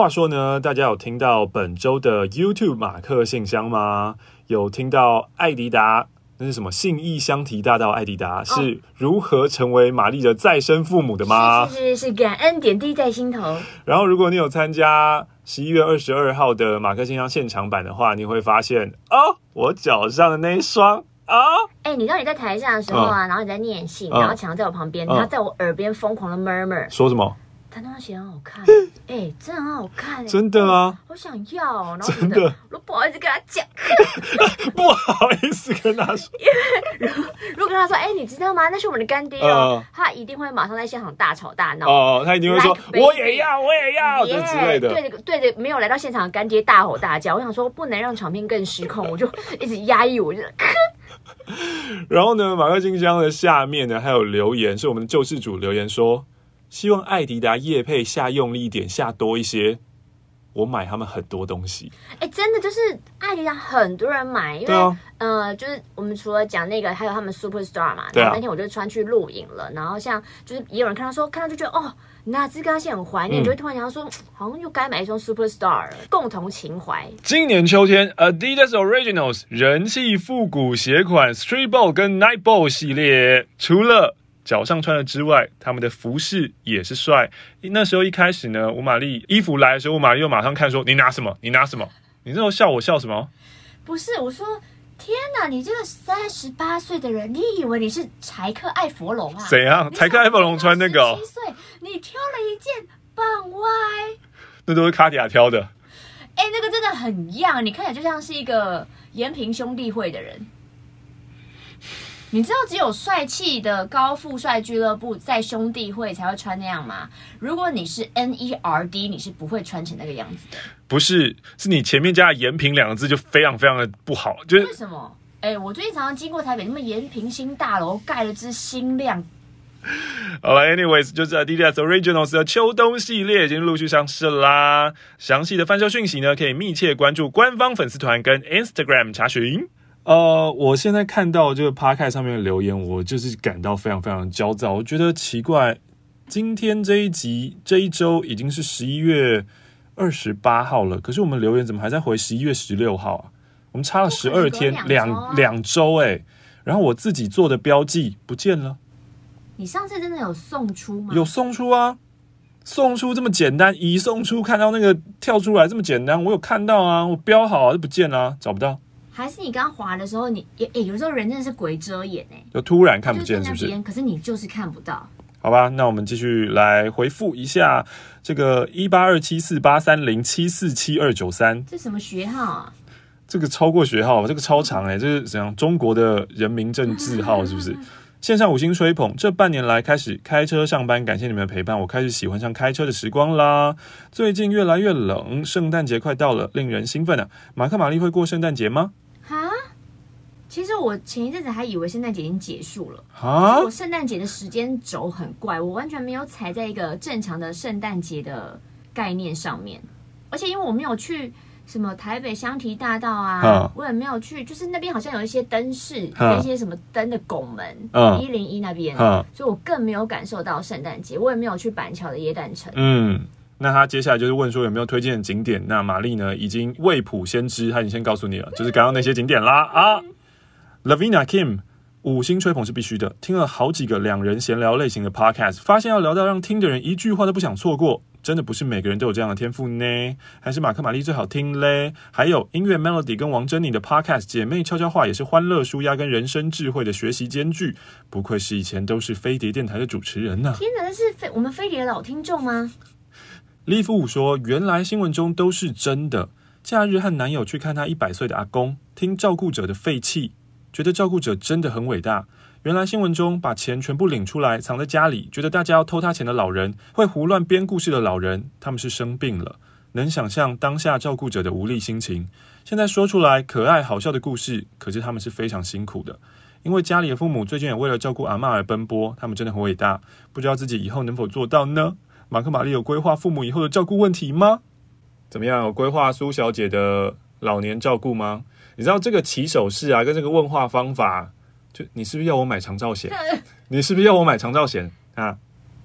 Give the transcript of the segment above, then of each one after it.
话说呢，大家有听到本周的 YouTube 马克信箱吗？有听到艾迪达，那是什么？信义相提大道，艾迪达是如何成为玛丽的再生父母的吗？是是是，是感恩点滴在心头。然后，如果你有参加十一月二十二号的马克信箱现场版的话，你会发现哦，我脚上的那一双啊，哎、欸，你知道你在台下的时候啊，嗯、然后你在念信，然后强在我旁边，他、嗯、在我耳边疯狂的 murmur，说什么？他那双鞋很好看，哎、欸，真的很好看，真的啊，好想要，然后真的，我不好意思跟他讲，不好意思跟他说，因为如果跟他说，哎、欸，你知道吗？那是我们的干爹哦，呃、他一定会马上在现场大吵大闹。哦，他一定会说，like、我也要，我也要，yeah, 之类的，对着对着没有来到现场的干爹大吼大叫，我想说不能让场面更失控，我就一直压抑，我就，然后呢，马克信箱的下面呢还有留言，是我们的救世主留言说。希望艾迪达叶配下用力一点，下多一些。我买他们很多东西。哎、欸，真的就是艾迪达很多人买，因为、啊、呃，就是我们除了讲那个，还有他们 Superstar 嘛。对啊。然后那天我就穿去录影了，然后像就是也有人看到说，看到就觉得哦，那这个现在很怀念，嗯、就会突然想到说，好像又该买一双 Superstar 了，共同情怀。今年秋天，Adidas Originals 人气复古鞋款 Street Ball 跟 Night Ball 系列，除了脚上穿的之外，他们的服饰也是帅。那时候一开始呢，吴玛丽衣服来的时候，吴玛丽又马上看说：“你拿什么？你拿什么？你那时候笑我笑什么？”不是，我说：“天哪，你这个三十八岁的人，你以为你是柴克艾佛龙啊？”怎样？柴克艾佛龙穿那个？七岁，你挑了一件棒歪，那都是卡地亚挑的。哎、欸，那个真的很样，你看起来就像是一个延平兄弟会的人。你知道只有帅气的高富帅俱乐部在兄弟会才会穿那样吗？如果你是 NERD，你是不会穿成那个样子的。不是，是你前面加了“延平”两个字就非常非常的不好。就是为什么？哎、欸，我最近常常经过台北，那么延平新大楼盖了支新亮。好了，anyways，就是 Adidas Originals 的秋冬系列已经陆续上市啦。详细的贩售讯息呢，可以密切关注官方粉丝团跟 Instagram 查询。呃，我现在看到这个 Podcast 上面的留言，我就是感到非常非常焦躁。我觉得奇怪，今天这一集这一周已经是十一月二十八号了，可是我们留言怎么还在回十一月十六号啊？我们差了十二天，两两周哎。然后我自己做的标记不见了。你上次真的有送出吗？有送出啊，送出这么简单，一送出，看到那个跳出来这么简单，我有看到啊，我标好啊，就不见了啊，找不到。还是你刚滑的时候，你也诶、欸，有时候人真的是鬼遮眼哎，就突然看不见，是不是？可是你就是看不到。好吧，那我们继续来回复一下这个一八二七四八三零七四七二九三，这什么学号啊？这个超过学号，这个超长哎，这是怎样？中国的人民证字号是不是？线上五星吹捧，这半年来开始开车上班，感谢你们的陪伴，我开始喜欢上开车的时光啦。最近越来越冷，圣诞节快到了，令人兴奋啊！马克玛丽会过圣诞节吗？其实我前一阵子还以为圣诞节已经结束了啊！我圣诞节的时间轴很怪，我完全没有踩在一个正常的圣诞节的概念上面。而且因为我没有去什么台北香堤大道啊，啊我也没有去，就是那边好像有一些灯饰，跟一些什么灯的拱门，一零一那边，啊、所以我更没有感受到圣诞节。我也没有去板桥的耶诞城。嗯，那他接下来就是问说有没有推荐的景点？那玛丽呢，已经未卜先知，他已经先告诉你了，就是刚刚那些景点啦啊。Lavina Kim 五星吹捧是必须的。听了好几个两人闲聊类型的 podcast，发现要聊到让听的人一句话都不想错过，真的不是每个人都有这样的天赋呢？还是马克玛丽最好听嘞？还有音乐 Melody 跟王珍妮的 podcast 姐妹悄悄话也是欢乐舒压跟人生智慧的学习兼具，不愧是以前都是飞碟电台的主持人呐、啊！天哪，那是飞我们飞碟的老听众吗？利夫五说，原来新闻中都是真的。假日和男友去看他一百岁的阿公，听照顾者的废气。觉得照顾者真的很伟大。原来新闻中把钱全部领出来藏在家里，觉得大家要偷他钱的老人，会胡乱编故事的老人，他们是生病了。能想象当下照顾者的无力心情。现在说出来可爱好笑的故事，可是他们是非常辛苦的，因为家里的父母最近也为了照顾阿嬷而奔波，他们真的很伟大。不知道自己以后能否做到呢？马克玛丽有规划父母以后的照顾问题吗？怎么样？有规划苏小姐的老年照顾吗？你知道这个起手式啊，跟这个问话方法，就你是不是要我买长照险？你是不是要我买长照险啊？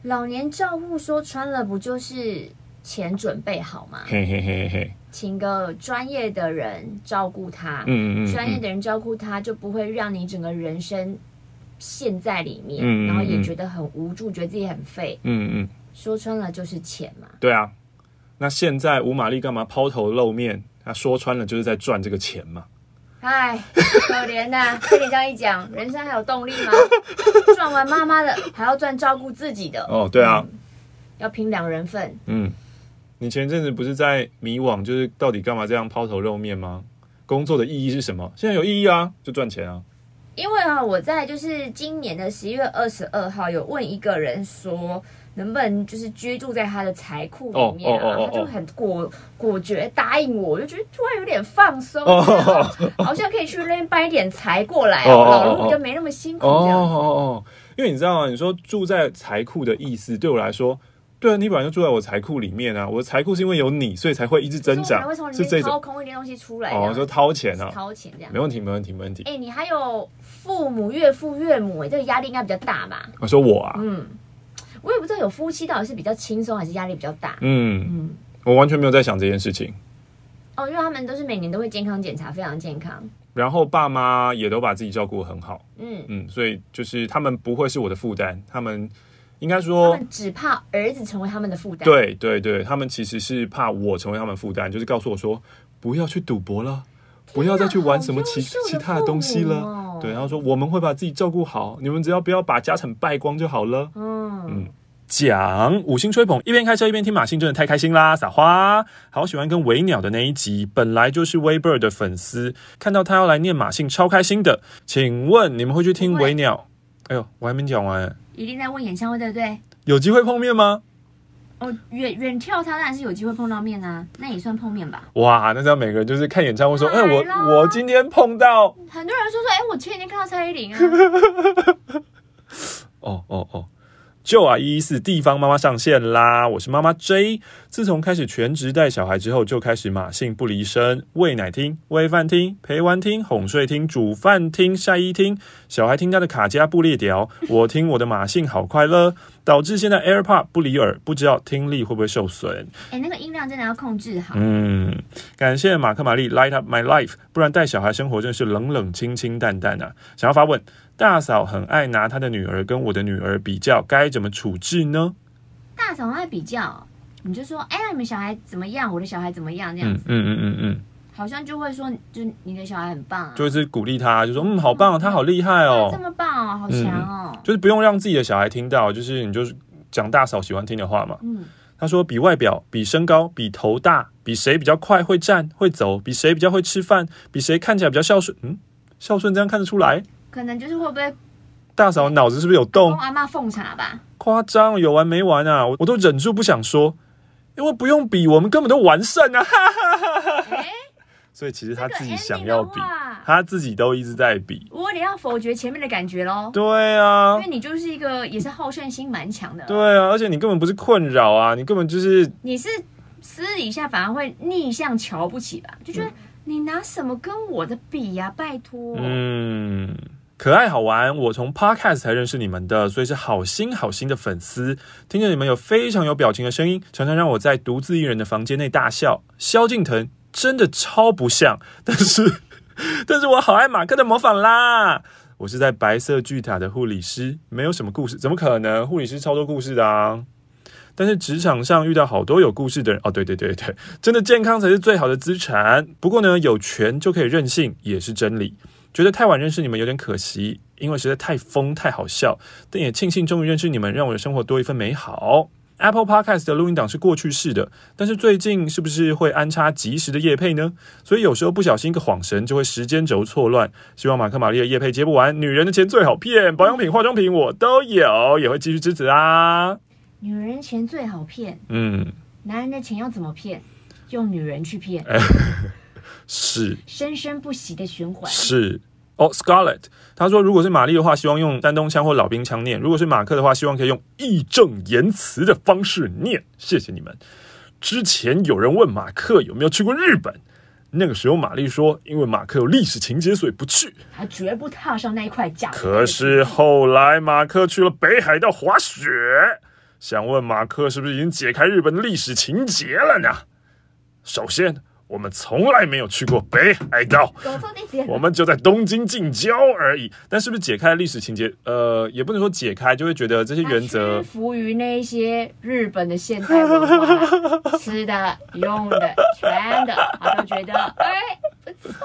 老年照护说穿了不就是钱准备好吗？嘿嘿嘿嘿，请个专业的人照顾他，嗯嗯嗯，专业的人照顾他，就不会让你整个人生陷在里面，嗯嗯嗯，然后也觉得很无助，觉得自己很废。嗯嗯，说穿了就是钱嘛。对啊，那现在吴玛丽干嘛抛头露面？他说穿了就是在赚这个钱嘛。哎，可怜呐、啊！被你这样一讲，人生还有动力吗？赚完妈妈的，还要赚照顾自己的。哦，对啊，嗯、要拼两人份。嗯，你前阵子不是在迷惘，就是到底干嘛这样抛头露面吗？工作的意义是什么？现在有意义啊，就赚钱啊。因为啊，我在就是今年的十一月二十二号有问一个人说。能不能就是居住在他的财库里面啊？他就很果果决答应我，我就觉得突然有点放松，好像可以去那边搬一点财过来，老路就没那么辛苦这样子。哦哦哦，因为你知道吗？你说住在财库的意思，对我来说，对啊，你本来就住在我财库里面啊。我的财库是因为有你，所以才会一直增长。是这种掏空一点东西出来，哦，说掏钱啊，掏钱这样，没问题，没问题，没问题。哎，你还有父母、岳父、岳母，哎，这个压力应该比较大吧？我说我啊，嗯。我也不知道有夫妻到底是比较轻松还是压力比较大。嗯嗯，我完全没有在想这件事情。哦，因为他们都是每年都会健康检查，非常健康。然后爸妈也都把自己照顾得很好。嗯嗯，所以就是他们不会是我的负担，他们应该说，他们只怕儿子成为他们的负担。对对对，他们其实是怕我成为他们负担，就是告诉我说不要去赌博了，不要再去玩什么其其他的东西了。哦对，然后说我们会把自己照顾好，你们只要不要把家产败光就好了。嗯嗯，讲五星吹捧，一边开车一边听马信，真的太开心啦！撒花，好喜欢跟维鸟的那一集，本来就是微 bird 的粉丝，看到他要来念马信，超开心的。请问你们会去听维鸟？哎呦，我还没讲完，一定在问演唱会对不对？有机会碰面吗？哦，远远眺他当然是有机会碰到面啊，那也算碰面吧。哇，那这样每个人就是看演唱会说，哎，我我今天碰到很多人说说，哎，我前几天看到蔡依林啊。哦 哦哦。就啊，一一四地方妈妈上线啦！我是妈妈 J，自从开始全职带小孩之后，就开始马信不离身，喂奶听、喂饭听、陪玩听、哄睡听、煮饭听、晒衣听，小孩听他的卡加布列条，我听我的马信好快乐，导致现在 AirPod 不离耳，不知道听力会不会受损？哎，那个音量真的要控制好。嗯，感谢马克玛丽 Light Up My Life，不然带小孩生活真是冷冷清清淡淡啊！想要发问。大嫂很爱拿她的女儿跟我的女儿比较，该怎么处置呢？大嫂爱比较，你就说，哎呀，你们小孩怎么样？我的小孩怎么样？这样子，嗯嗯嗯嗯嗯，好像就会说，就你的小孩很棒啊，就是鼓励他，就说，嗯，好棒，他好厉害哦，这么棒哦，好强哦，嗯，就是不用让自己的小孩听到，就是你就是讲大嫂喜欢听的话嘛。嗯，他说比外表，比身高，比头大，比谁比较快会站会走，比谁比较会吃饭，比谁看起来比较孝顺。嗯，孝顺这样看得出来？可能就是会不会大嫂脑子是不是有洞？阿妈奉茶吧？夸张，有完没完啊！我我都忍住不想说，因为不用比，我们根本都完胜啊！哈哈哈哈哈！所以其实他自己想要比，他自己都一直在比。我你要否决前面的感觉喽？对啊，因为你就是一个也是好胜心蛮强的。对啊，而且你根本不是困扰啊，你根本就是你是私底下反而会逆向瞧不起吧？就觉得你拿什么跟我的比呀？拜托，嗯。可爱好玩，我从 Podcast 才认识你们的，所以是好心好心的粉丝。听着你们有非常有表情的声音，常常让我在独自一人的房间内大笑。萧敬腾真的超不像，但是 但是我好爱马克的模仿啦。我是在白色巨塔的护理师，没有什么故事，怎么可能？护理师超多故事的啊！但是职场上遇到好多有故事的人哦，对对对对，真的健康才是最好的资产。不过呢，有权就可以任性，也是真理。觉得太晚认识你们有点可惜，因为实在太疯太好笑，但也庆幸终于认识你们，让我的生活多一份美好。Apple Podcast 的录音档是过去式的，但是最近是不是会安插及时的业配呢？所以有时候不小心一个晃神，就会时间轴错乱。希望马克玛丽的业配接不完，女人的钱最好骗，保养品、化妆品我都有，也会继续支持啊。女人钱最好骗，嗯，男人的钱要怎么骗？用女人去骗。是生生不息的循环。是哦，Scarlett，他说，如果是玛丽的话，希望用丹东腔或老兵腔念；如果是马克的话，希望可以用义正言辞的方式念。谢谢你们。之前有人问马克有没有去过日本，那个时候玛丽说，因为马克有历史情节，所以不去，他绝不踏上那一块假。可是后来马克去了北海道滑雪，想问马克是不是已经解开日本的历史情节了呢？首先。我们从来没有去过北海道，我们就在东京近郊而已。但是不是解开了历史情节？呃，也不能说解开，就会觉得这些原则屈服于那些日本的现代文化，吃的、用的、穿的，他都觉得哎不错。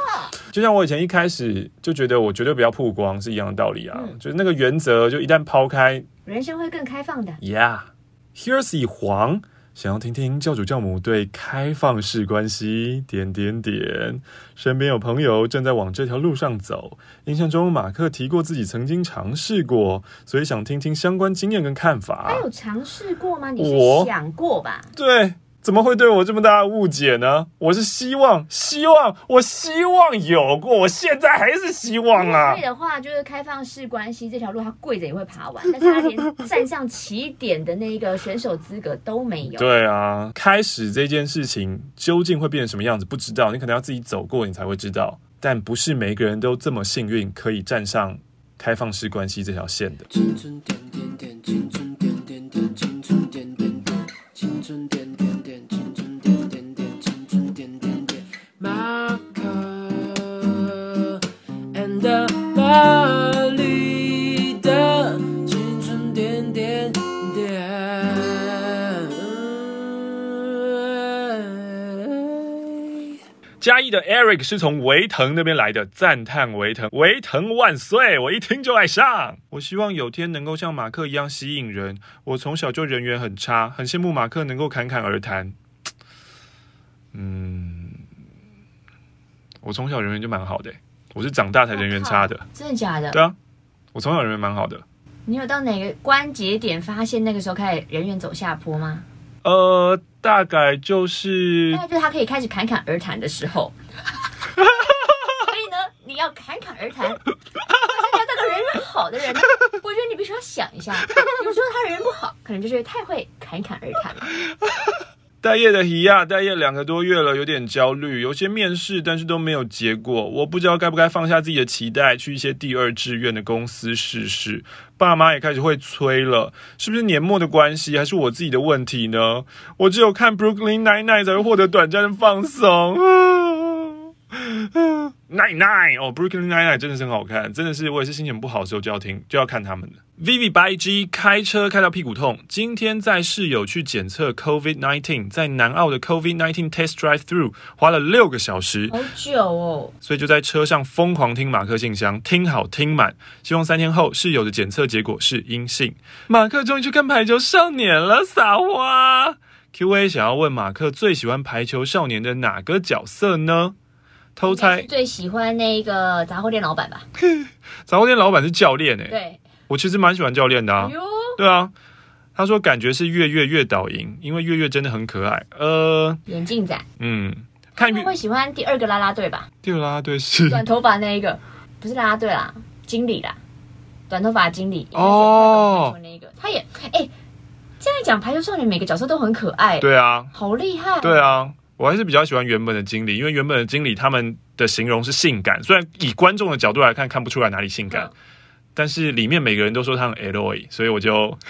就像我以前一开始就觉得我绝对不要曝光是一样的道理啊，嗯、就是那个原则，就一旦抛开，人生会更开放的。Yeah，here's 以黄。想要听听教主教母对开放式关系点点点，身边有朋友正在往这条路上走。印象中马克提过自己曾经尝试过，所以想听听相关经验跟看法。他有尝试过吗？你是想过吧？对。怎么会对我这么大的误解呢？我是希望，希望，我希望有过，我现在还是希望啊。所以的话，就是开放式关系这条路，他跪着也会爬完，但是他连站上起点的那个选手资格都没有。对啊，开始这件事情究竟会变成什么样子，不知道，你可能要自己走过，你才会知道。但不是每个人都这么幸运，可以站上开放式关系这条线的。点点点，嘉义的 Eric 是从维腾那边来的，赞叹维腾，维腾万岁！我一听就爱上。我希望有天能够像马克一样吸引人。我从小就人缘很差，很羡慕马克能够侃侃而谈。嗯，我从小人缘就蛮好的，我是长大才人缘差的。真的假的？对啊，我从小人缘蛮好的。你有到哪个关节点发现那个时候开始人缘走下坡吗？呃，大概就是，大概就是他可以开始侃侃而谈的时候。所以呢，你要侃侃而谈，但是你要当个人缘好的人呢，我觉得你必须要想一下，有时候他人缘不好，可能就是太会侃侃而谈了。待业的希亚，待业两个多月了，有点焦虑，有些面试，但是都没有结果。我不知道该不该放下自己的期待，去一些第二志愿的公司试试。爸妈也开始会催了，是不是年末的关系，还是我自己的问题呢？我只有看 Brooklyn Nine-Nine 才会获得短暂的放松。Nine Nine 哦，Brooklyn Nine Nine 真的是很好看，真的是我也是心情不好的时候就要听，就要看他们的。Vivi 白 G 开车开到屁股痛，今天在室友去检测 COVID nineteen，在南澳的 COVID nineteen test drive through 花了六个小时，好久哦，所以就在车上疯狂听马克信箱，听好听满，希望三天后室友的检测结果是阴性。马克终于去看排球少年了，撒花。QA 想要问马克最喜欢排球少年的哪个角色呢？偷猜。最喜欢那个杂货店老板吧？杂货店老板是教练哎、欸，对，我其实蛮喜欢教练的啊。哎、对啊，他说感觉是月月月导赢，因为月月真的很可爱。呃，眼镜仔，嗯，看会喜欢第二个啦啦队吧？第二个啦啦队是。短头发那一个，不是啦啦队啦，经理啦，短头发经理哦，那个。他也哎，这样一讲排球少年每个角色都很可爱，对啊，好厉害，对啊。我还是比较喜欢原本的经理，因为原本的经理他们的形容是性感，虽然以观众的角度来看看不出来哪里性感，嗯、但是里面每个人都说他很 Eloy，所以我就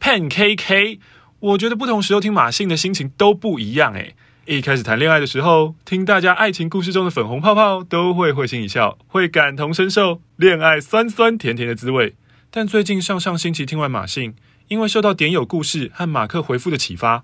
Pen KK，我觉得不同时候听马信的心情都不一样诶，一开始谈恋爱的时候，听大家爱情故事中的粉红泡泡，都会会心一笑，会感同身受恋爱酸酸甜甜的滋味。但最近上上星期听完马信，因为受到点友故事和马克回复的启发，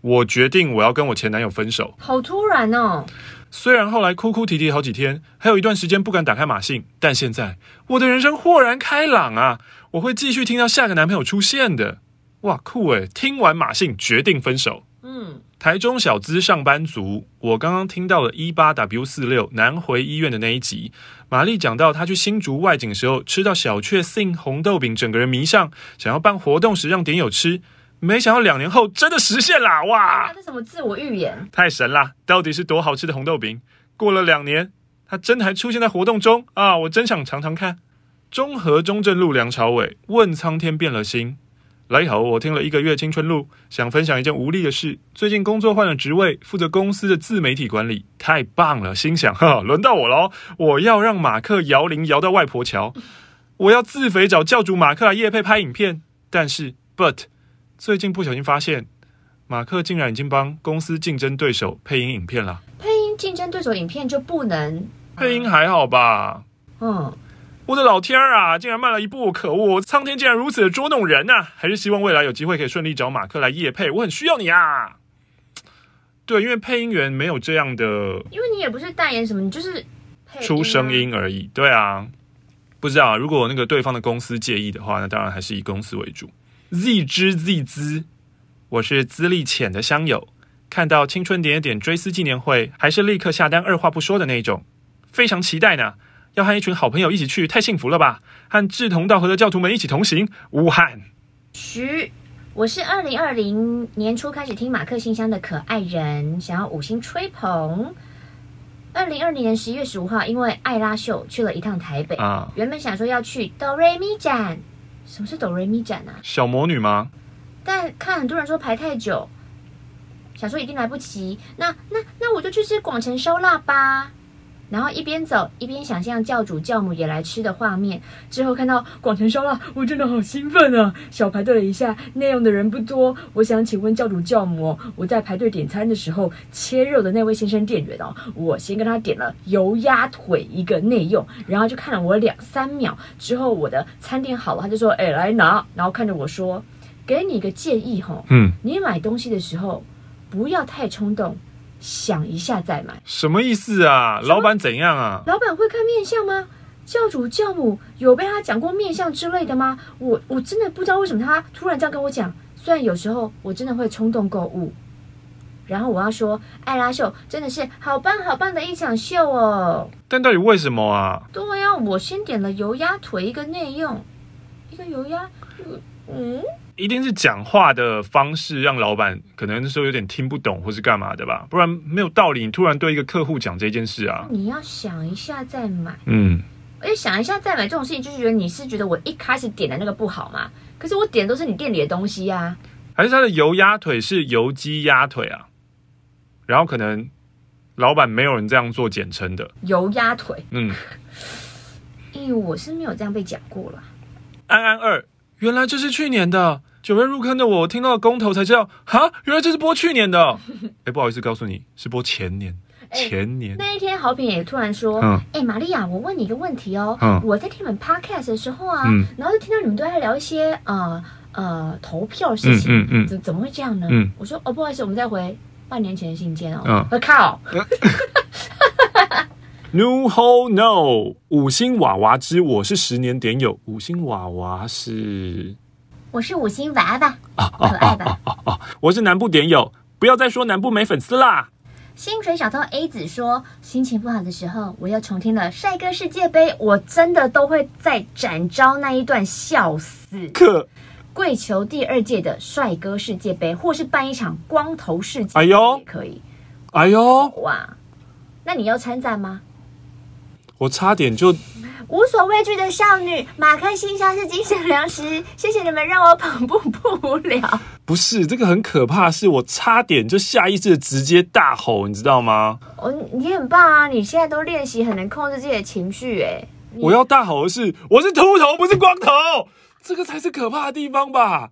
我决定我要跟我前男友分手。好突然哦！虽然后来哭哭啼啼好几天，还有一段时间不敢打开马信，但现在我的人生豁然开朗啊！我会继续听到下个男朋友出现的。哇，酷诶！听完马信决定分手。嗯。台中小资上班族，我刚刚听到了一八 W 四六南回医院的那一集，玛丽讲到她去新竹外景的时候，吃到小确幸红豆饼，整个人迷上，想要办活动时让点友吃，没想到两年后真的实现啦，哇！这什么自我预言？太神啦！到底是多好吃的红豆饼？过了两年，它真的还出现在活动中啊！我真想尝尝看。中和中正路梁朝伟问苍天变了心。来好，我听了一个月青春路，想分享一件无力的事。最近工作换了职位，负责公司的自媒体管理，太棒了！心想，哈，轮到我喽，我要让马克摇铃摇到外婆桥，我要自肥找教主马克来夜配拍影片。但是，but，最近不小心发现，马克竟然已经帮公司竞争对手配音影片了。配音竞争对手影片就不能？配音还好吧？嗯。我的老天儿啊！竟然慢了一步，可恶！苍天竟然如此的捉弄人呐、啊！还是希望未来有机会可以顺利找马克来夜配，我很需要你啊！对，因为配音员没有这样的，因为你也不是代言什么，你就是出声音而已。对啊，不知道如果那个对方的公司介意的话，那当然还是以公司为主。Z 之 Z 资，我是资历浅的乡友，看到青春点点追思纪念会，还是立刻下单，二话不说的那种，非常期待呢。要和一群好朋友一起去，太幸福了吧！和志同道合的教徒们一起同行。武汉，徐，我是二零二零年初开始听马克信箱的可爱人，想要五星吹捧。二零二零年十一月十五号，因为艾拉秀去了一趟台北啊，原本想说要去哆瑞咪展，什么是哆瑞咪展啊？小魔女吗？但看很多人说排太久，想说一定来不及，那那那我就去吃广城烧腊吧。然后一边走一边想象教主教母也来吃的画面，之后看到广城烧腊，我真的好兴奋啊！小排队了一下，内用的人不多。我想请问教主教母，我在排队点餐的时候，切肉的那位先生店员哦，我先跟他点了油鸭腿一个内用，然后就看了我两三秒，之后我的餐点好了，他就说：“哎，来拿。”然后看着我说：“给你一个建议哈，嗯，你买东西的时候不要太冲动。”想一下再买，什么意思啊？老板怎样啊？老板会看面相吗？教主教母有被他讲过面相之类的吗？我我真的不知道为什么他突然这样跟我讲。虽然有时候我真的会冲动购物，然后我要说，艾拉秀真的是好棒好棒的一场秀哦。但到底为什么啊？对呀，我先点了油鸭腿一个内用，一个油鸭，嗯。一定是讲话的方式让老板可能说有点听不懂或是干嘛的吧，不然没有道理。你突然对一个客户讲这件事啊，你要想一下再买。嗯，而且想一下再买这种事情，就是觉得你是觉得我一开始点的那个不好嘛？可是我点的都是你店里的东西呀、啊。还是他的油鸭腿是油鸡鸭腿啊？然后可能老板没有人这样做简称的油鸭腿。嗯，因为我是没有这样被讲过了。安安二，原来这是去年的。九月入坑的我听到了公投才知道，哈，原来这是播去年的。哎，不好意思，告诉你是播前年，前年。那一天好品也突然说，哎、嗯，玛利亚，我问你一个问题哦。嗯、我在听你们 podcast 的时候啊，嗯、然后就听到你们都在聊一些呃呃投票事情，怎、嗯、怎么会这样呢？嗯、我说哦，不好意思，我们再回半年前的信件哦。我、嗯、靠！New Ho no，五星娃娃之我是十年点友，五星娃娃是。我是五星娃娃，可爱吧？哦哦哦，我是南部点友，不要再说南部没粉丝啦。薪水小偷 A 子说，心情不好的时候，我又重听了《帅哥世界杯》，我真的都会在展昭那一段笑死。可跪求第二届的帅哥世界杯，或是办一场光头世界杯，哎呦，也可以。哎呦，哇，那你要参战吗？我差点就。无所畏惧的少女，马克信箱是精神粮食。谢谢你们让我跑步不无聊。不是这个很可怕，是我差点就下意识的直接大吼，你知道吗？哦，你很棒啊！你现在都练习很能控制自己的情绪，哎。我要大吼的是，我是秃头，不是光头，这个才是可怕的地方吧。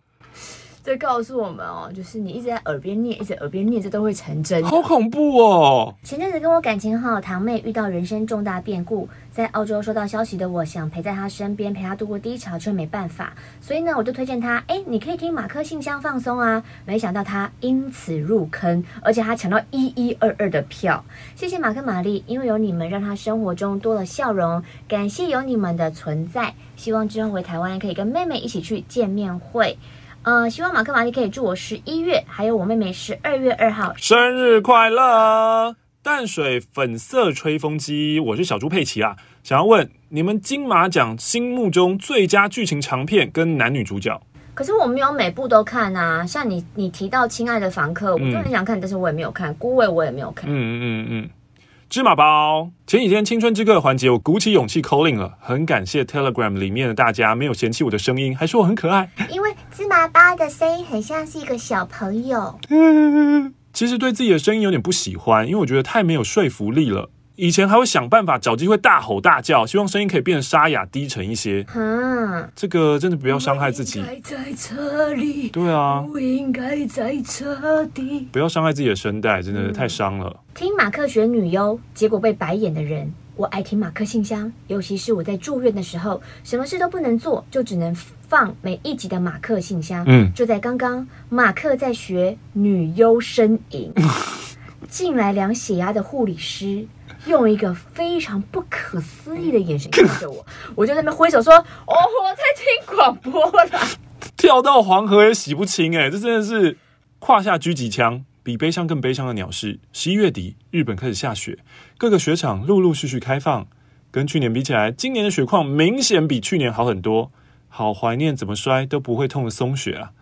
这告诉我们哦，就是你一直在耳边念，一直耳边念，这都会成真。好恐怖哦！前阵子跟我感情好堂妹遇到人生重大变故，在澳洲收到消息的我想陪在她身边，陪她度过低潮，却没办法。所以呢，我就推荐她，哎，你可以听马克信箱放松啊。没想到她因此入坑，而且她抢到一一二二的票。谢谢马克玛丽，因为有你们，让她生活中多了笑容。感谢有你们的存在，希望之后回台湾可以跟妹妹一起去见面会。呃，希望马克玛丽可以祝我十一月，还有我妹妹十二月二号生日快乐！淡水粉色吹风机，我是小猪佩奇啊，想要问你们金马奖心目中最佳剧情长片跟男女主角。可是我没有每部都看啊，像你你提到《亲爱的房客》，我就很想看，嗯、但是我也没有看，《孤味》我也没有看。嗯嗯嗯嗯。芝麻包，前几天青春之歌的环节，我鼓起勇气 calling 了，很感谢 Telegram 里面的大家没有嫌弃我的声音，还说我很可爱。因为芝麻包的声音很像是一个小朋友。嗯其实对自己的声音有点不喜欢，因为我觉得太没有说服力了。以前还会想办法找机会大吼大叫，希望声音可以变得沙哑低沉一些。嗯，这个真的不要伤害自己。在这里。对啊。不应该在这里。不要伤害自己的声带，真的太伤了。嗯。听马克学女优，结果被白眼的人。我爱听马克信箱，尤其是我在住院的时候，什么事都不能做，就只能放每一集的马克信箱。嗯，就在刚刚，马克在学女优呻吟，进来量血压的护理师用一个非常不可思议的眼神看着我，我就在那边挥手说：“哦，我在听广播了。”跳到黄河也洗不清，哎，这真的是胯下狙击枪。比悲伤更悲伤的鸟是，十一月底，日本开始下雪，各个雪场陆陆续续开放。跟去年比起来，今年的雪况明显比去年好很多。好怀念怎么摔都不会痛的松雪啊！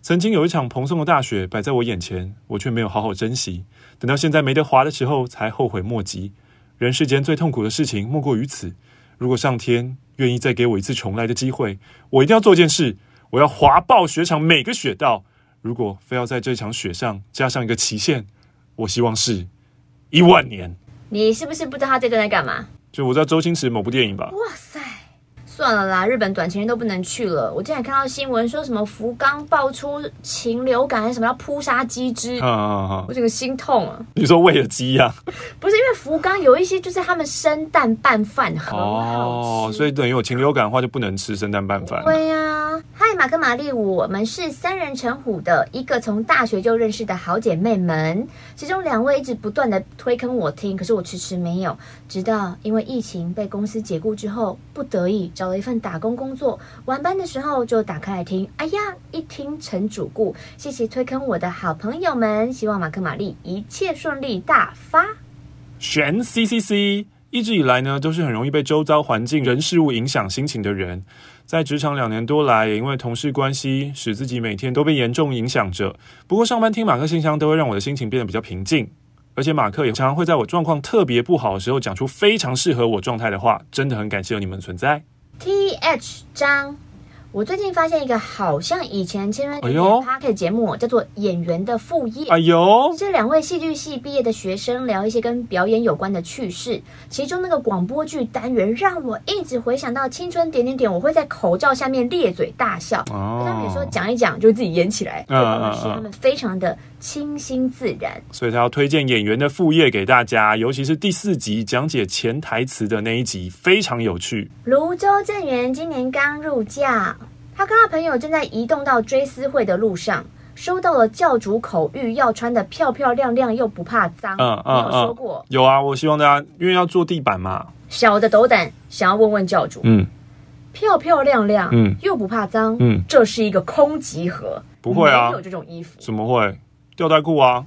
曾经有一场蓬松的大雪摆在我眼前，我却没有好好珍惜。等到现在没得滑的时候，才后悔莫及。人世间最痛苦的事情莫过于此。如果上天愿意再给我一次重来的机会，我一定要做件事，我要滑爆雪场每个雪道。如果非要在这场雪上加上一个期限，我希望是一万年。你是不是不知道他这段在干嘛？就我知道周星驰某部电影吧。哇塞！算了啦，日本短期人都不能去了。我之前看到新闻说什么福冈爆出禽流感，还是什么要扑杀鸡只，啊啊啊我整个心痛啊！你说喂了鸡呀？不是，因为福冈有一些就是他们生蛋拌饭很好吃，哦，所以等于有禽流感的话就不能吃生蛋拌饭。对呀、啊。马克玛丽，我们是三人成虎的一个从大学就认识的好姐妹们，其中两位一直不断的推坑我听，可是我迟迟没有，直到因为疫情被公司解雇之后，不得已找了一份打工工作，晚班的时候就打开来听，哎呀，一听成主顾，谢谢推坑我的好朋友们，希望马克玛丽一切顺利，大发。选 CCC，一直以来呢都是很容易被周遭环境、人事物影响心情的人。在职场两年多来，也因为同事关系，使自己每天都被严重影响着。不过上班听马克信箱，都会让我的心情变得比较平静。而且马克也常常会在我状况特别不好的时候，讲出非常适合我状态的话。真的很感谢有你们存在。T H 张。我最近发现一个好像以前签约的 Podcast 节目，叫做《演员的副业》。哎呦，这两位戏剧系毕业的学生聊一些跟表演有关的趣事，其中那个广播剧单元让我一直回想到青春点点点，我会在口罩下面咧嘴大笑。哦，他们有时候讲一讲就自己演起来，嗯，是他们非常的清新自然。所以他要推荐《演员的副业》给大家，尤其是第四集讲解潜台词的那一集，非常有趣。泸州正源今年刚入教。他跟他朋友正在移动到追思会的路上，收到了教主口谕，要穿的漂漂亮亮又不怕脏。嗯嗯，有说过、嗯、有啊，我希望大家因为要做地板嘛。小的斗胆想要问问教主，嗯，漂漂亮亮，嗯，又不怕脏，嗯，这是一个空集合，不会啊，没有这种衣服，怎么会？吊带裤啊，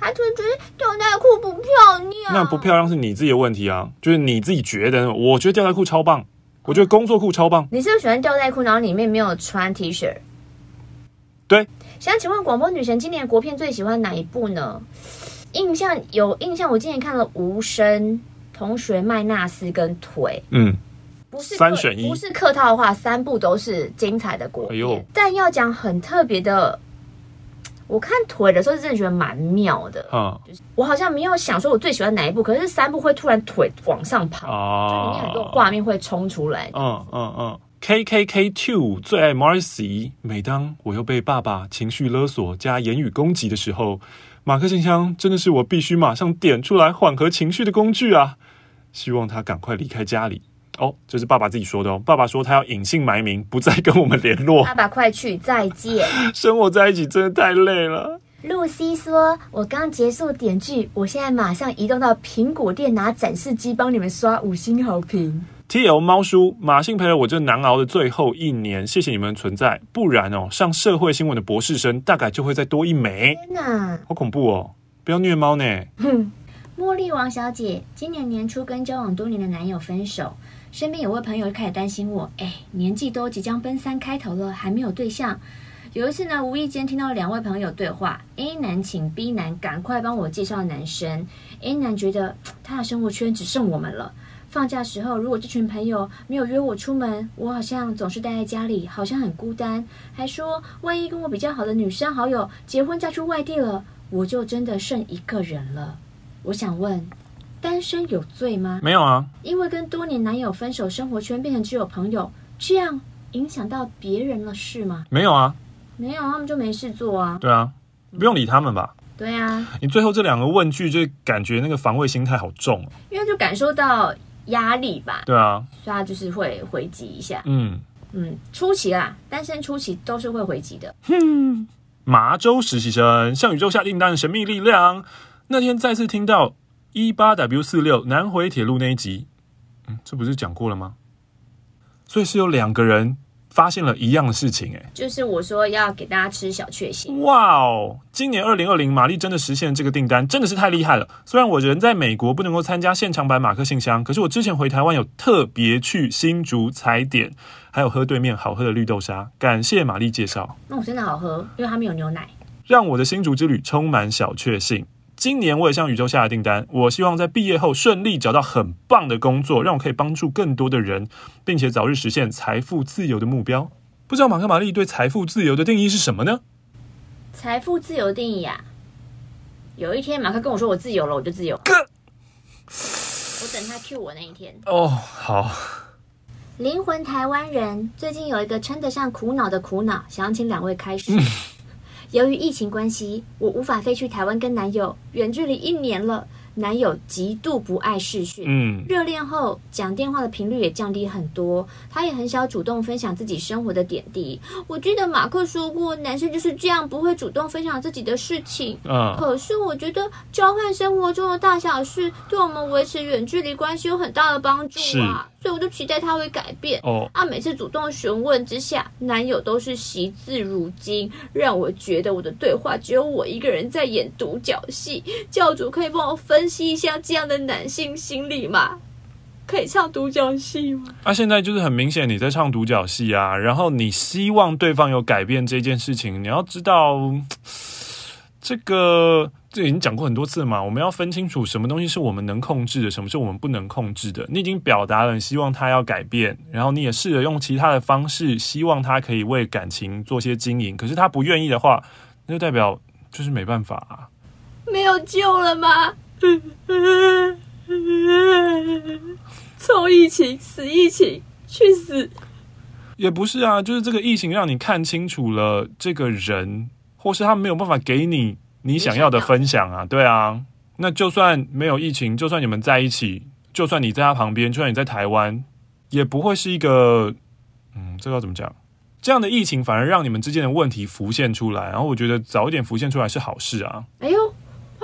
还觉得吊带裤不漂亮？那不漂亮是你自己的问题啊，就是你自己觉得，我觉得吊带裤超棒。我觉得工作裤超棒。你是不是喜欢吊带裤，然后里面没有穿 T 恤？对。想请问广播女神，今年国片最喜欢哪一部呢？印象有印象，我今年看了《无声》、《同学麦纳斯》跟《腿》。嗯，不是三选一，不是客套的话，三部都是精彩的国片。哎，但要讲很特别的。我看腿的时候，真的觉得蛮妙的。嗯，就是我好像没有想说我最喜欢哪一部，可是三部会突然腿往上跑，哦、就里面很多画面会冲出来。嗯嗯嗯。K K K Two 最爱 Marcy。每当我又被爸爸情绪勒索加言语攻击的时候，马克信箱真的是我必须马上点出来缓和情绪的工具啊！希望他赶快离开家里。哦，这是爸爸自己说的哦。爸爸说他要隐姓埋名，不再跟我们联络。爸爸快去，再见。生活在一起真的太累了。露西说：“我刚结束点剧，我现在马上移动到苹果店拿展示机，帮你们刷五星好评。” T L 猫叔，马信陪了我这难熬的最后一年，谢谢你们存在，不然哦，上社会新闻的博士生大概就会再多一枚。天哪，好恐怖哦！不要虐猫呢。哼，茉莉王小姐，今年年初跟交往多年的男友分手。身边有位朋友开始担心我，哎，年纪都即将奔三开头了，还没有对象。有一次呢，无意间听到两位朋友对话，A 男请 B 男赶快帮我介绍男生，A 男觉得他的生活圈只剩我们了，放假时候，如果这群朋友没有约我出门，我好像总是待在家里，好像很孤单。还说，万一跟我比较好的女生好友结婚嫁出外地了，我就真的剩一个人了。我想问，单身有罪吗？没有啊，因为跟多年男友分手，生活圈变成只有朋友，这样影响到别人了是吗？没有啊，没有，他们就没事做啊。对啊，不用理他们吧。对啊，你最后这两个问句就感觉那个防卫心态好重，因为就感受到压力吧。对啊，所以他就是会回击一下。嗯嗯，初期啦，单身初期都是会回击的。哼，麻州实习生向宇宙下订单的神秘力量。那天再次听到一八 W 四六南回铁路那一集，嗯，这不是讲过了吗？所以是有两个人。发现了一样的事情，哎，就是我说要给大家吃小确幸。哇哦，今年二零二零，玛丽真的实现这个订单，真的是太厉害了。虽然我人在美国不能够参加现场版马克信箱，可是我之前回台湾有特别去新竹踩点，还有喝对面好喝的绿豆沙。感谢玛丽介绍，那我真的好喝，因为它没有牛奶，让我的新竹之旅充满小确幸。今年我也向宇宙下了订单，我希望在毕业后顺利找到很棒的工作，让我可以帮助更多的人，并且早日实现财富自由的目标。不知道马克玛丽对财富自由的定义是什么呢？财富自由定义呀、啊，有一天马克跟我说我自由了，我就自由了。我等他 cue 我那一天。哦，好。灵魂台湾人最近有一个称得上苦恼的苦恼，想要请两位开始。由于疫情关系，我无法飞去台湾跟男友远距离一年了。男友极度不爱视讯，嗯，热恋后讲电话的频率也降低很多。他也很少主动分享自己生活的点滴。我记得马克说过，男生就是这样，不会主动分享自己的事情。嗯，可是我觉得交换生活中的大小事，对我们维持远距离关系有很大的帮助啊。所以我就期待他会改变。哦，啊，每次主动询问之下，男友都是惜字如金，让我觉得我的对话只有我一个人在演独角戏。教主可以帮我分析一下这样的男性心理吗？可以唱独角戏吗？啊，现在就是很明显你在唱独角戏啊，然后你希望对方有改变这件事情，你要知道这个。这已经讲过很多次了嘛，我们要分清楚什么东西是我们能控制的，什么是我们不能控制的。你已经表达了你希望他要改变，然后你也试着用其他的方式，希望他可以为感情做些经营。可是他不愿意的话，那就代表就是没办法啊。没有救了吗？臭疫情，死疫情，去死！也不是啊，就是这个疫情让你看清楚了这个人，或是他没有办法给你。你想要的分享啊，对啊，那就算没有疫情，就算你们在一起，就算你在他旁边，就算你在台湾，也不会是一个，嗯，这个要怎么讲？这样的疫情反而让你们之间的问题浮现出来，然后我觉得早一点浮现出来是好事啊。哎呦，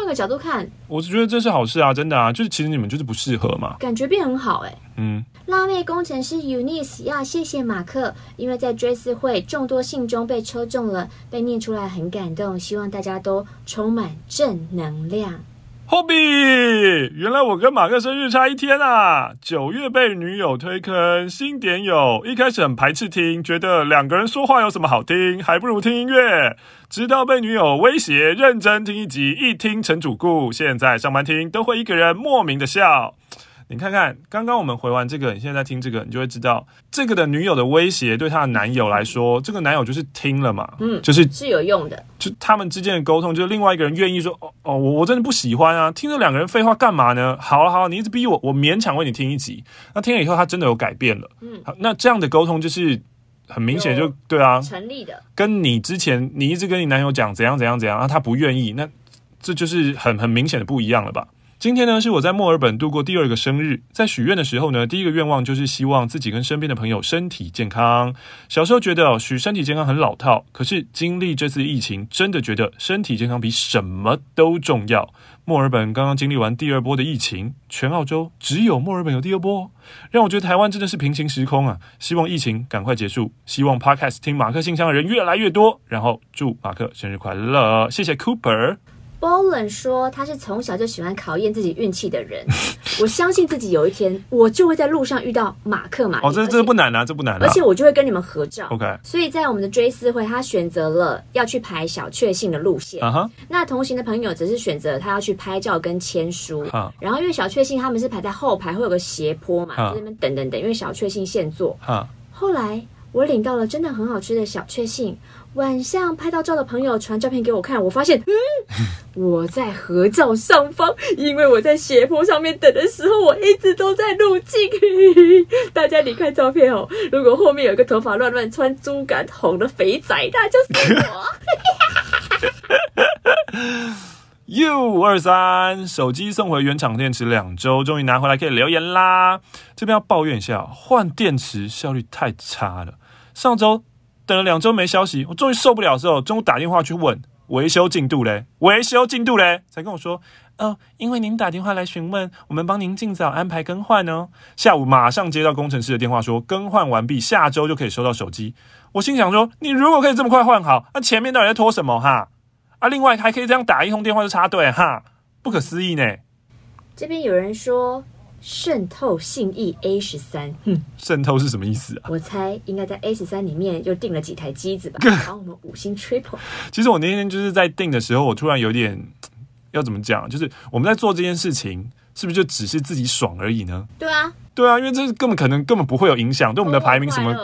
换个角度看，我是觉得这是好事啊，真的啊，就是其实你们就是不适合嘛，感觉变很好哎、欸，嗯。辣妹工程师 Eunice 要谢谢马克，因为在追思会众多信中被抽中了，被念出来很感动。希望大家都充满正能量。Hobby，原来我跟马克生日差一天啊！九月被女友推坑，新点友，一开始很排斥听，觉得两个人说话有什么好听，还不如听音乐。直到被女友威胁，认真听一集，一听成主顾。现在上班听都会一个人莫名的笑。你看看，刚刚我们回完这个，你现在在听这个，你就会知道，这个的女友的威胁对她的男友来说，这个男友就是听了嘛，嗯，就是是有用的，就他们之间的沟通，就是另外一个人愿意说，哦哦，我我真的不喜欢啊，听这两个人废话干嘛呢？好了好了，你一直逼我，我勉强为你听一集，那听了以后，他真的有改变了，嗯，好，那这样的沟通就是很明显就对啊，成立的，跟你之前你一直跟你男友讲怎样怎样怎样，啊，他不愿意，那这就是很很明显的不一样了吧？今天呢，是我在墨尔本度过第二个生日。在许愿的时候呢，第一个愿望就是希望自己跟身边的朋友身体健康。小时候觉得，许身体健康很老套，可是经历这次疫情，真的觉得身体健康比什么都重要。墨尔本刚刚经历完第二波的疫情，全澳洲只有墨尔本有第二波，让我觉得台湾真的是平行时空啊！希望疫情赶快结束，希望 Podcast 听马克信箱的人越来越多，然后祝马克生日快乐！谢谢 Cooper。Bolan 说他是从小就喜欢考验自己运气的人，我相信自己有一天我就会在路上遇到马克马。哦，这这不难啊，这不难啊。而且我就会跟你们合照。OK。所以在我们的追思会，他选择了要去排小确幸的路线。Uh huh. 那同行的朋友只是选择他要去拍照跟签书。Uh huh. 然后因为小确幸他们是排在后排，会有个斜坡嘛，uh huh. 就在那边等等等，因为小确幸现做。Uh huh. 后来我领到了真的很好吃的小确幸。晚上拍到照的朋友传照片给我看，我发现，嗯，我在合照上方，因为我在斜坡上面等的时候，我一直都在录镜。大家你看照片哦，如果后面有一个头发乱乱穿猪肝红的肥仔，那就是我。U 二三手机送回原厂电池两周，终于拿回来可以留言啦。这边要抱怨一下，换电池效率太差了。上周。等了两周没消息，我终于受不了的时候，中午打电话去问维修进度嘞，维修进度嘞，才跟我说，哦，因为您打电话来询问，我们帮您尽早安排更换哦。下午马上接到工程师的电话说，更换完毕，下周就可以收到手机。我心想说，你如果可以这么快换好，那前面到底在拖什么哈？啊，另外还可以这样打一通电话就插队哈，不可思议呢。这边有人说。渗透信义 A 十三，哼，渗透是什么意思啊？我猜应该在 A 十三里面又订了几台机子吧，把我们五星 Triple。其实我那天就是在订的时候，我突然有点 要怎么讲，就是我们在做这件事情，是不是就只是自己爽而已呢？对啊，对啊，因为这根本可能根本不会有影响，对我们的排名什么？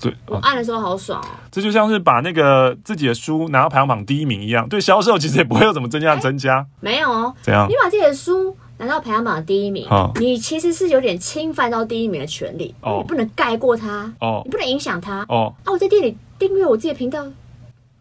对，我按的时候好爽哦。这就像是把那个自己的书拿到排行榜第一名一样，对销售其实也不会有怎么增加增加。没有哦，怎样？你把自己的书。拿到排行榜的第一名，哦、你其实是有点侵犯到第一名的权利，哦、你不能盖过他，哦、你不能影响他。哦，啊，我在店里订阅我自己的频道，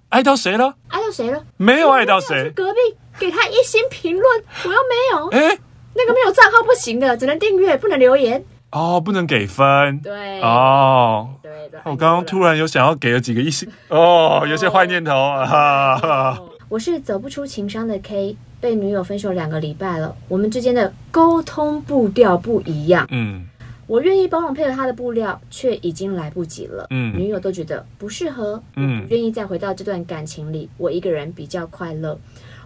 爱到谁了？爱到谁了？没有爱到谁。隔壁给他一星评论，我又没有。哎、欸，那个没有账号不行的，只能订阅，不能留言。哦，不能给分。对。哦。对的。我刚刚突然有想要给了几个一星，哦，有些坏念头啊。我是走不出情伤的 K。被女友分手两个礼拜了，我们之间的沟通步调不一样。嗯，我愿意包容配合他的步调，却已经来不及了。嗯，女友都觉得不适合。嗯，愿意再回到这段感情里，我一个人比较快乐。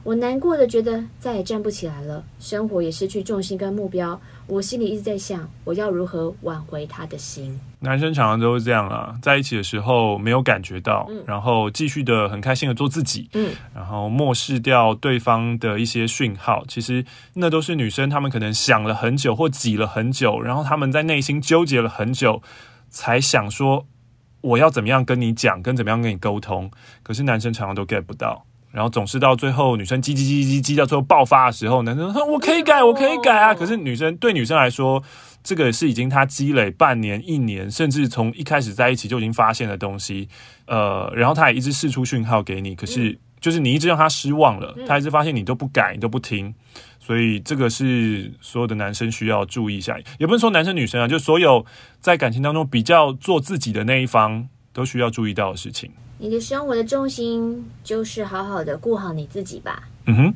我难过的觉得再也站不起来了，生活也失去重心跟目标。我心里一直在想，我要如何挽回他的心。男生常常都是这样啊，在一起的时候没有感觉到，嗯、然后继续的很开心的做自己，嗯，然后漠视掉对方的一些讯号。其实那都是女生，她们可能想了很久或挤了很久，然后她们在内心纠结了很久，才想说我要怎么样跟你讲，跟怎么样跟你沟通。可是男生常常都 get 不到。然后总是到最后，女生叽叽叽叽叽到最后爆发的时候，男生说：“我可以改，我可以改啊！”可是女生对女生来说，这个是已经她积累半年、一年，甚至从一开始在一起就已经发现的东西。呃，然后她也一直试出讯号给你，可是就是你一直让她失望了，她一直发现你都不改，你都不听，所以这个是所有的男生需要注意一下。也不是说男生女生啊，就所有在感情当中比较做自己的那一方都需要注意到的事情。你的生活的重心就是好好的顾好你自己吧。嗯哼，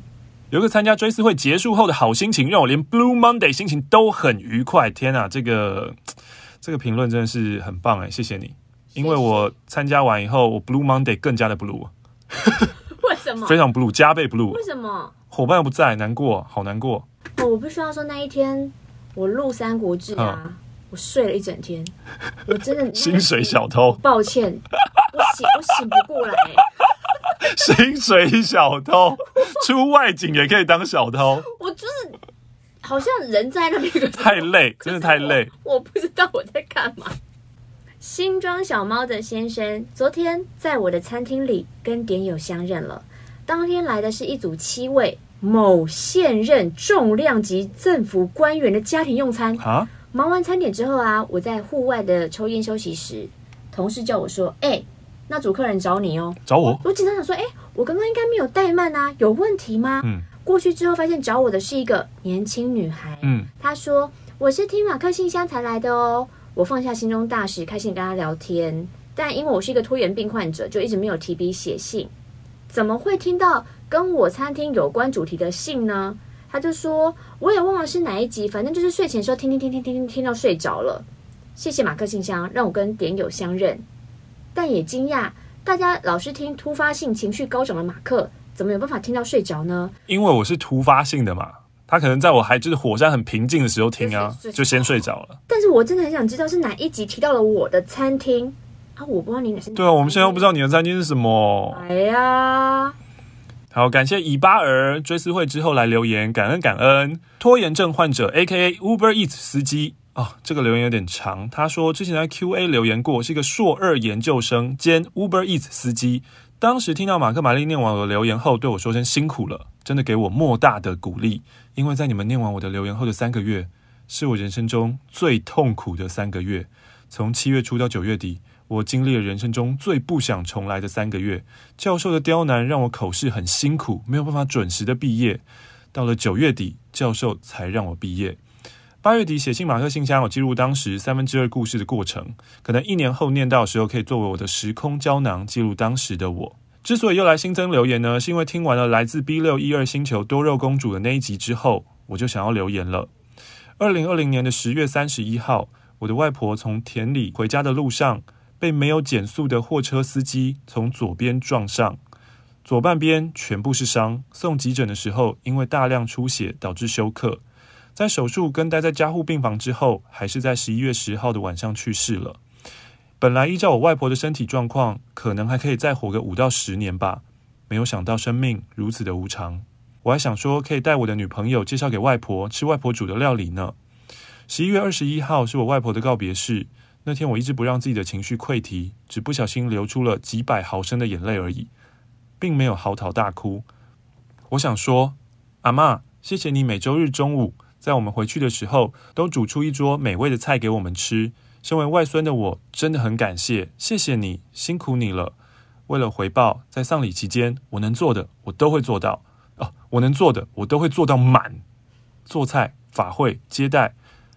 有个参加追思会结束后的好心情，让我连 Blue Monday 心情都很愉快。天啊，这个 这个评论真的是很棒哎，谢谢你。因为我参加完以后，我 Blue Monday 更加的 Blue。为什么？非常 Blue，加倍 Blue。为什么？伙伴不在，难过，好难过。哦，我不需要说那一天我录三国志啊。嗯我睡了一整天，我真的 薪水小偷，抱歉，我醒我醒不过来。薪水小偷。出外景也可以当小偷，我就是好像人在那边，太累，真的太累。我，我不知道我在干嘛。新装小猫的先生昨天在我的餐厅里跟点友相认了，当天来的是一组七位某现任重量级政府官员的家庭用餐。啊。忙完餐点之后啊，我在户外的抽烟休息时，同事叫我说：“哎、欸，那组客人找你哦。”找我？我紧张想说：“哎、欸，我刚刚应该没有怠慢啊，有问题吗？”嗯。过去之后发现找我的是一个年轻女孩。嗯。她说：“我是听马克信箱才来的哦。”我放下心中大事，开心跟她聊天。但因为我是一个拖延病患者，就一直没有提笔写信。怎么会听到跟我餐厅有关主题的信呢？他就说：“我也忘了是哪一集，反正就是睡前的时候听听听听听听听到睡着了。”谢谢马克信箱，让我跟点友相认，但也惊讶大家老是听突发性情绪高涨的马克，怎么有办法听到睡着呢？因为我是突发性的嘛，他可能在我还就是火山很平静的时候听啊，就先睡着了。但是我真的很想知道是哪一集提到了我的餐厅啊？我不知道你哪是哪。对啊，我们现在又不知道你的餐厅是什么。哎呀，好，感谢以巴尔追思会之后来留言，感恩感恩。拖延症患者 （A.K.A. Uber Eats 司机）哦，这个留言有点长。他说之前在 Q&A 留言过，是一个硕二研究生兼 Uber Eats 司机。当时听到马克、玛丽念完我的留言后，对我说声辛苦了，真的给我莫大的鼓励。因为在你们念完我的留言后的三个月，是我人生中最痛苦的三个月。从七月初到九月底，我经历了人生中最不想重来的三个月。教授的刁难让我口试很辛苦，没有办法准时的毕业。到了九月底，教授才让我毕业。八月底写信马克信箱，我记录当时三分之二故事的过程，可能一年后念到的时候，可以作为我的时空胶囊，记录当时的我。之所以又来新增留言呢，是因为听完了来自 B 六一二星球多肉公主的那一集之后，我就想要留言了。二零二零年的十月三十一号，我的外婆从田里回家的路上，被没有减速的货车司机从左边撞上，左半边全部是伤，送急诊的时候，因为大量出血导致休克。在手术跟待在加护病房之后，还是在十一月十号的晚上去世了。本来依照我外婆的身体状况，可能还可以再活个五到十年吧。没有想到生命如此的无常。我还想说，可以带我的女朋友介绍给外婆吃外婆煮的料理呢。十一月二十一号是我外婆的告别式。那天我一直不让自己的情绪溃堤，只不小心流出了几百毫升的眼泪而已，并没有嚎啕大哭。我想说，阿嬷，谢谢你每周日中午。在我们回去的时候，都煮出一桌美味的菜给我们吃。身为外孙的我，真的很感谢，谢谢你，辛苦你了。为了回报，在丧礼期间，我能做的，我都会做到。哦，我能做的，我都会做到满。做菜、法会、接待，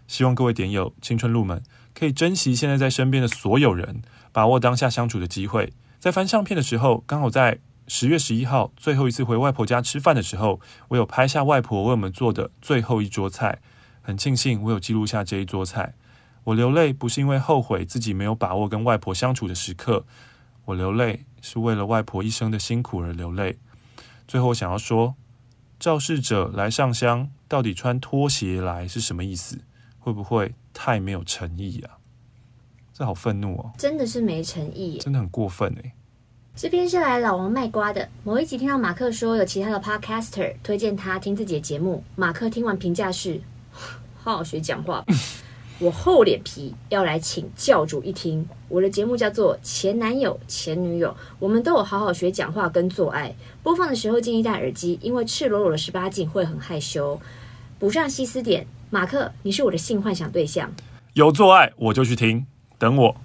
希望各位点友、青春鹿们可以珍惜现在在身边的所有人，把握当下相处的机会。在翻相片的时候，刚好在。十月十一号，最后一次回外婆家吃饭的时候，我有拍下外婆为我们做的最后一桌菜。很庆幸我有记录下这一桌菜。我流泪不是因为后悔自己没有把握跟外婆相处的时刻，我流泪是为了外婆一生的辛苦而流泪。最后我想要说，肇事者来上香，到底穿拖鞋来是什么意思？会不会太没有诚意啊？这好愤怒哦！真的是没诚意，真的很过分哎。这边是来老王卖瓜的。某一集听到马克说有其他的 podcaster 推荐他听自己的节目，马克听完评价是：好好学讲话。我厚脸皮要来请教主一听。我的节目叫做前男友前女友，我们都有好好学讲话跟做爱。播放的时候建议戴耳机，因为赤裸裸的十八禁会很害羞。补上细思点，马克，你是我的性幻想对象。有做爱我就去听，等我。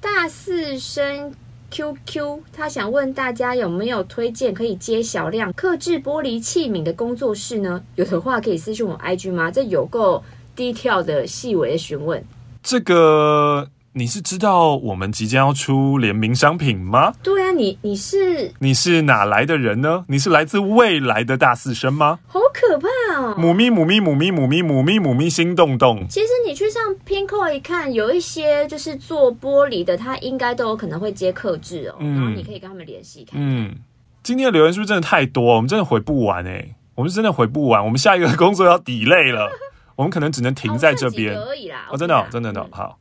大四生。QQ，他想问大家有没有推荐可以接小量克制玻璃器皿的工作室呢？有的话可以私信我 IG 吗？这有够低调的细微的询问。这个。你是知道我们即将要出联名商品吗？对啊，你你是你是哪来的人呢？你是来自未来的大四生吗？好可怕哦！母咪母咪母咪母咪母咪母咪心动动。其实你去上 Pinkoi 一看，有一些就是做玻璃的，他应该都有可能会接客制哦。嗯，然后你可以跟他们联系看看。嗯，今天的留言是不是真的太多？我们真的回不完哎，我们是真的回不完。我们下一个工作要 delay 了，我们可能只能停在这边而已啦。哦，真的哦，真的的好。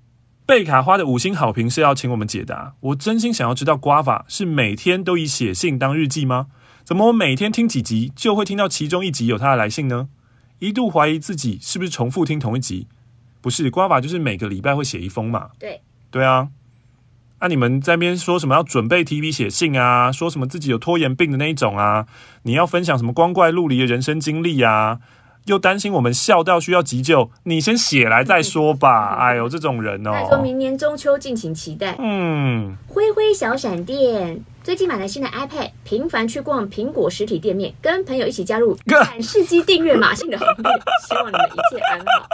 贝卡花的五星好评是要请我们解答。我真心想要知道，瓜法是每天都以写信当日记吗？怎么我每天听几集就会听到其中一集有他的来信呢？一度怀疑自己是不是重复听同一集。不是，瓜法就是每个礼拜会写一封嘛。对，对啊。那、啊、你们在那边说什么要准备提笔写信啊？说什么自己有拖延病的那一种啊？你要分享什么光怪陆离的人生经历啊？又担心我们笑到需要急救，你先写来再说吧。哎呦，这种人哦。他说明年中秋敬请期待。嗯，灰灰小闪电最近买了新的 iPad，频繁去逛苹果实体店面，跟朋友一起加入 展示机订阅马信的行列。希望你们一切安好。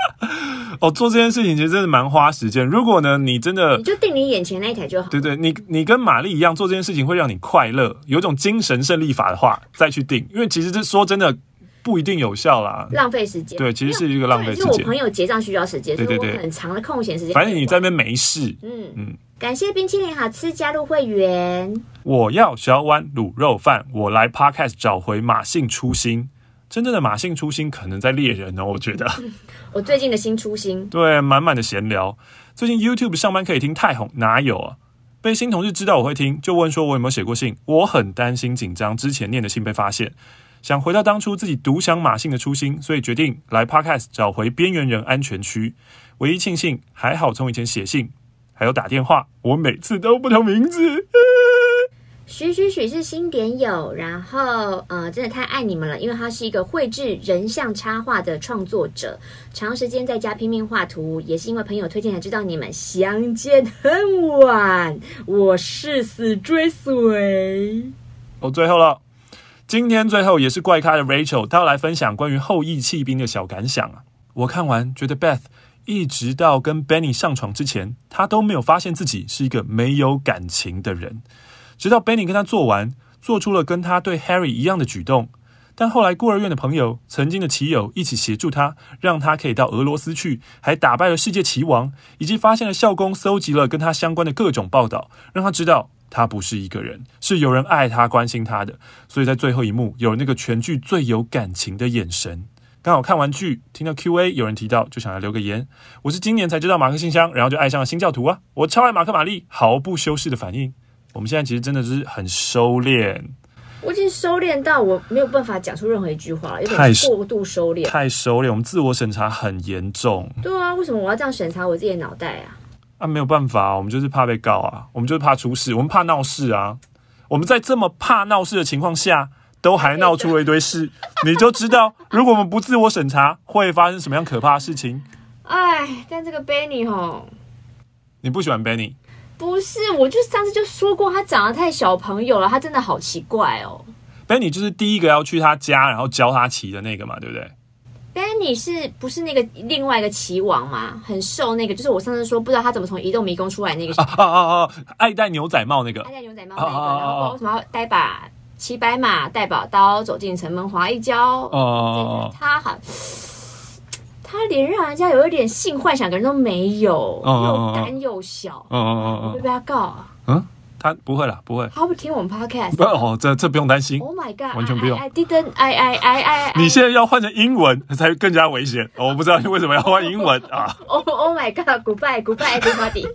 哦，做这件事情其实真的蛮花时间。如果呢，你真的你就定你眼前那一台就好。对对，你你跟玛丽一样做这件事情会让你快乐，有一种精神胜利法的话，再去定。因为其实这说真的。不一定有效啦，浪费时间。对，其实是一个浪费时间。因为我朋友结账需要时间，对对对，很长的空闲时间。反正你在那边没事，嗯嗯，感谢冰淇淋好吃加入会员。我要小碗卤肉饭。我来 Podcast 找回马姓初心。真正的马姓初心可能在猎人哦，我觉得。我最近的新初心。对，满满的闲聊。最近 YouTube 上班可以听太红，哪有啊？被新同事知道我会听，就问说我有没有写过信。我很担心紧张，之前念的信被发现，想回到当初自己独享马姓的初心，所以决定来 Podcast 找回边缘人安全区。唯一庆幸，还好从以前写信还有打电话，我每次都不同名字。许许许是新点友，然后呃，真的太爱你们了，因为他是一个绘制人像插画的创作者，长时间在家拼命画图，也是因为朋友推荐才知道你们。相见恨晚，我誓死追随。哦，最后了，今天最后也是怪咖的 Rachel，她要来分享关于后羿弃兵的小感想啊。我看完觉得 Beth 一直到跟 Benny 上床之前，他都没有发现自己是一个没有感情的人。直到 Benny 跟他做完，做出了跟他对 Harry 一样的举动，但后来孤儿院的朋友、曾经的棋友一起协助他，让他可以到俄罗斯去，还打败了世界棋王，以及发现了校工搜集了跟他相关的各种报道，让他知道他不是一个人，是有人爱他、关心他的。所以在最后一幕，有那个全剧最有感情的眼神。刚好看完剧，听到 Q&A 有人提到，就想来留个言。我是今年才知道马克信箱，然后就爱上了新教徒啊！我超爱马克玛丽，毫不修饰的反应。我们现在其实真的是很收敛，我已经收敛到我没有办法讲出任何一句话了，有点过度收敛，太收敛。我们自我审查很严重。对啊，为什么我要这样审查我自己的脑袋啊？啊，没有办法，我们就是怕被告啊，我们就是怕出事，我们怕闹事啊。我们在这么怕闹事的情况下，都还闹出了一堆事，你就知道，如果我们不自我审查，会发生什么样可怕的事情。哎，但这个 Benny 吼，你不喜欢 Benny？不是，我就上次就说过，他长得太小朋友了，他真的好奇怪哦。Benny 就是第一个要去他家，然后教他骑的那个嘛，对不对哎，你是不是那个另外一个棋王嘛？很瘦那个，就是我上次说不知道他怎么从移动迷宫出来那个。啊啊啊！爱戴牛仔帽那个，爱戴牛仔帽那个，然后为什么要带把骑白马带宝刀走进城门滑一跤？哦，他好。他连让人家有一点性幻想的人都没有，又干又小，嗯嗯嗯嗯，会被他告啊？嗯，他不会啦，不会。他不听我们 podcast？不哦，这这不用担心。Oh my god，完全不用。I didn't, I I I I。你现在要换成英文才更加危险。我不知道你为什么要换英文啊？Oh Oh my god，Goodbye，Goodbye，everybody。